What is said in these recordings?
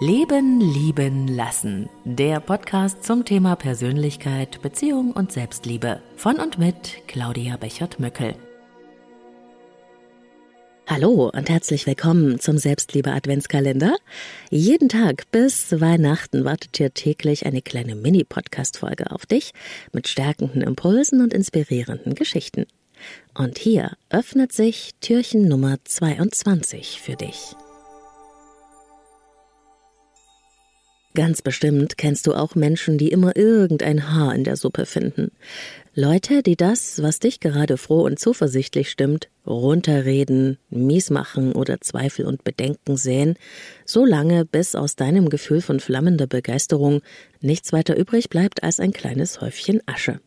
Leben, Lieben, Lassen. Der Podcast zum Thema Persönlichkeit, Beziehung und Selbstliebe. Von und mit Claudia Bechert-Möckel. Hallo und herzlich willkommen zum Selbstliebe Adventskalender. Jeden Tag bis Weihnachten wartet hier täglich eine kleine Mini-Podcast-Folge auf dich mit stärkenden Impulsen und inspirierenden Geschichten. Und hier öffnet sich Türchen Nummer 22 für dich. Ganz bestimmt kennst du auch Menschen, die immer irgendein Haar in der Suppe finden. Leute, die das, was dich gerade froh und zuversichtlich stimmt, runterreden, mies machen oder Zweifel und Bedenken säen, so lange, bis aus deinem Gefühl von flammender Begeisterung nichts weiter übrig bleibt als ein kleines Häufchen Asche.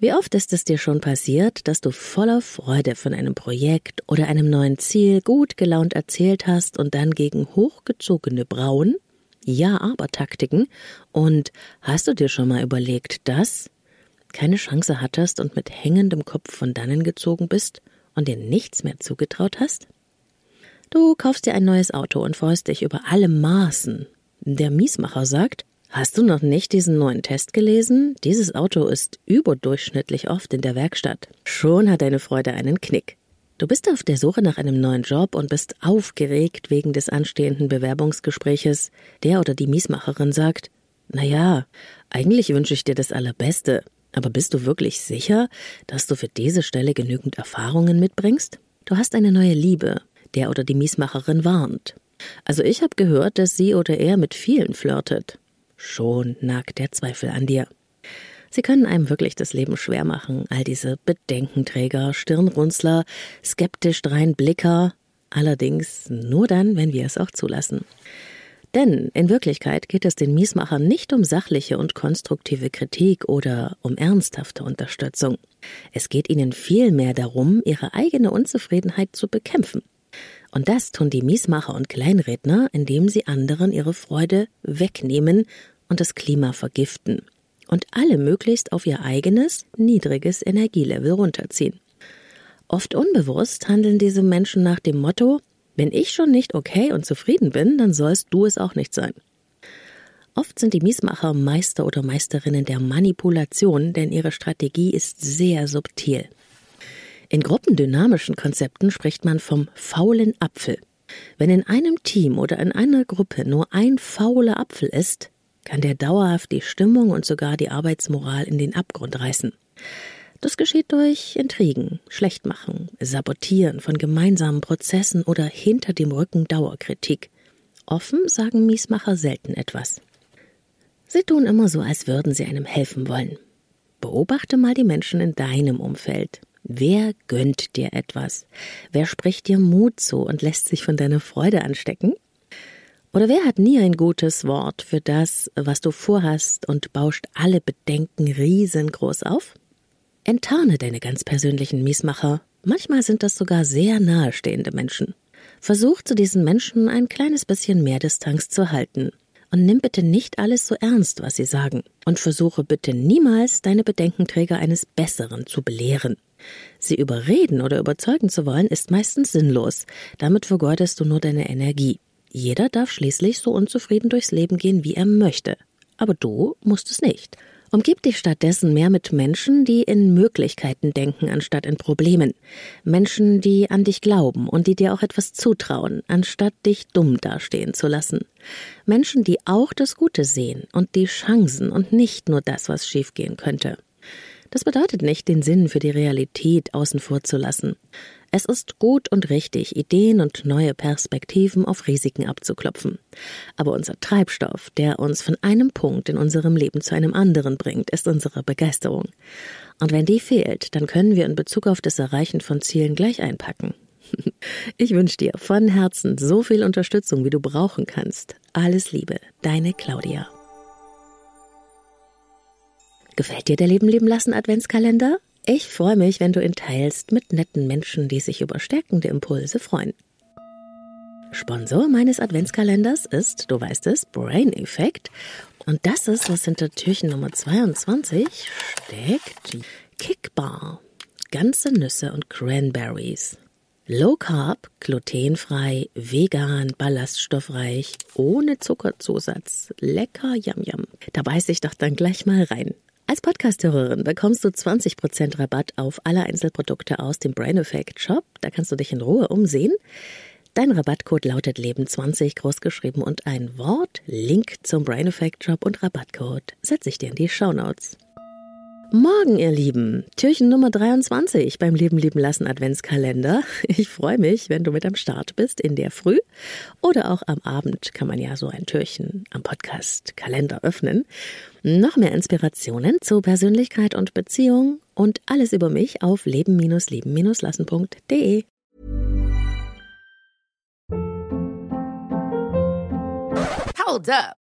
Wie oft ist es dir schon passiert, dass du voller Freude von einem Projekt oder einem neuen Ziel gut gelaunt erzählt hast und dann gegen hochgezogene Brauen ja-aber-Taktiken und hast du dir schon mal überlegt, dass keine Chance hattest und mit hängendem Kopf von dannen gezogen bist und dir nichts mehr zugetraut hast? Du kaufst dir ein neues Auto und freust dich über alle Maßen. Der Miesmacher sagt, Hast du noch nicht diesen neuen Test gelesen? Dieses Auto ist überdurchschnittlich oft in der Werkstatt. Schon hat deine Freude einen Knick. Du bist auf der Suche nach einem neuen Job und bist aufgeregt wegen des anstehenden Bewerbungsgespräches. Der oder die Miesmacherin sagt, na ja, eigentlich wünsche ich dir das Allerbeste. Aber bist du wirklich sicher, dass du für diese Stelle genügend Erfahrungen mitbringst? Du hast eine neue Liebe. Der oder die Miesmacherin warnt. Also ich habe gehört, dass sie oder er mit vielen flirtet. Schon nagt der Zweifel an dir. Sie können einem wirklich das Leben schwer machen, all diese Bedenkenträger, Stirnrunzler, skeptisch drein Blicker, allerdings nur dann, wenn wir es auch zulassen. Denn in Wirklichkeit geht es den Miesmachern nicht um sachliche und konstruktive Kritik oder um ernsthafte Unterstützung. Es geht ihnen vielmehr darum, ihre eigene Unzufriedenheit zu bekämpfen. Und das tun die Miesmacher und Kleinredner, indem sie anderen ihre Freude wegnehmen und das Klima vergiften und alle möglichst auf ihr eigenes, niedriges Energielevel runterziehen. Oft unbewusst handeln diese Menschen nach dem Motto, wenn ich schon nicht okay und zufrieden bin, dann sollst du es auch nicht sein. Oft sind die Miesmacher Meister oder Meisterinnen der Manipulation, denn ihre Strategie ist sehr subtil. In gruppendynamischen Konzepten spricht man vom faulen Apfel. Wenn in einem Team oder in einer Gruppe nur ein fauler Apfel ist, kann der dauerhaft die Stimmung und sogar die Arbeitsmoral in den Abgrund reißen. Das geschieht durch Intrigen, Schlechtmachen, Sabotieren von gemeinsamen Prozessen oder hinter dem Rücken Dauerkritik. Offen sagen Miesmacher selten etwas. Sie tun immer so, als würden sie einem helfen wollen. Beobachte mal die Menschen in deinem Umfeld. Wer gönnt dir etwas? Wer spricht dir Mut zu und lässt sich von deiner Freude anstecken? Oder wer hat nie ein gutes Wort für das, was du vorhast und bauscht alle Bedenken riesengroß auf? Enttarne deine ganz persönlichen Miesmacher. Manchmal sind das sogar sehr nahestehende Menschen. Versuch zu diesen Menschen ein kleines bisschen mehr Distanz zu halten. Und nimm bitte nicht alles so ernst, was sie sagen. Und versuche bitte niemals, deine Bedenkenträger eines Besseren zu belehren. Sie überreden oder überzeugen zu wollen, ist meistens sinnlos. Damit vergeudest du nur deine Energie. Jeder darf schließlich so unzufrieden durchs Leben gehen, wie er möchte. Aber du musst es nicht. Umgib dich stattdessen mehr mit Menschen, die in Möglichkeiten denken, anstatt in Problemen. Menschen, die an dich glauben und die dir auch etwas zutrauen, anstatt dich dumm dastehen zu lassen. Menschen, die auch das Gute sehen und die Chancen und nicht nur das, was schiefgehen könnte. Das bedeutet nicht, den Sinn für die Realität außen vor zu lassen. Es ist gut und richtig, Ideen und neue Perspektiven auf Risiken abzuklopfen. Aber unser Treibstoff, der uns von einem Punkt in unserem Leben zu einem anderen bringt, ist unsere Begeisterung. Und wenn die fehlt, dann können wir in Bezug auf das Erreichen von Zielen gleich einpacken. Ich wünsche dir von Herzen so viel Unterstützung, wie du brauchen kannst. Alles Liebe, deine Claudia. Gefällt dir der Leben leben lassen Adventskalender? Ich freue mich, wenn du ihn teilst mit netten Menschen, die sich über stärkende Impulse freuen. Sponsor meines Adventskalenders ist, du weißt es, Brain Effect. Und das ist, was hinter Türchen Nummer 22 steckt, Kickbar. Ganze Nüsse und Cranberries. Low Carb, glutenfrei, vegan, ballaststoffreich, ohne Zuckerzusatz. Lecker, yum yum. Da beiß ich doch dann gleich mal rein. Als Podcasthörerin bekommst du 20% Rabatt auf alle Einzelprodukte aus dem Brain Effect Shop. Da kannst du dich in Ruhe umsehen. Dein Rabattcode lautet Leben20 großgeschrieben und ein Wort. Link zum Brain Effect Shop und Rabattcode setze ich dir in die Show Notes. Morgen, ihr Lieben, Türchen Nummer 23 beim Leben lieben lassen Adventskalender. Ich freue mich, wenn du mit am Start bist in der Früh oder auch am Abend kann man ja so ein Türchen am Podcast Kalender öffnen. Noch mehr Inspirationen zu Persönlichkeit und Beziehung und alles über mich auf leben-lieben-lassen.de. Hold up.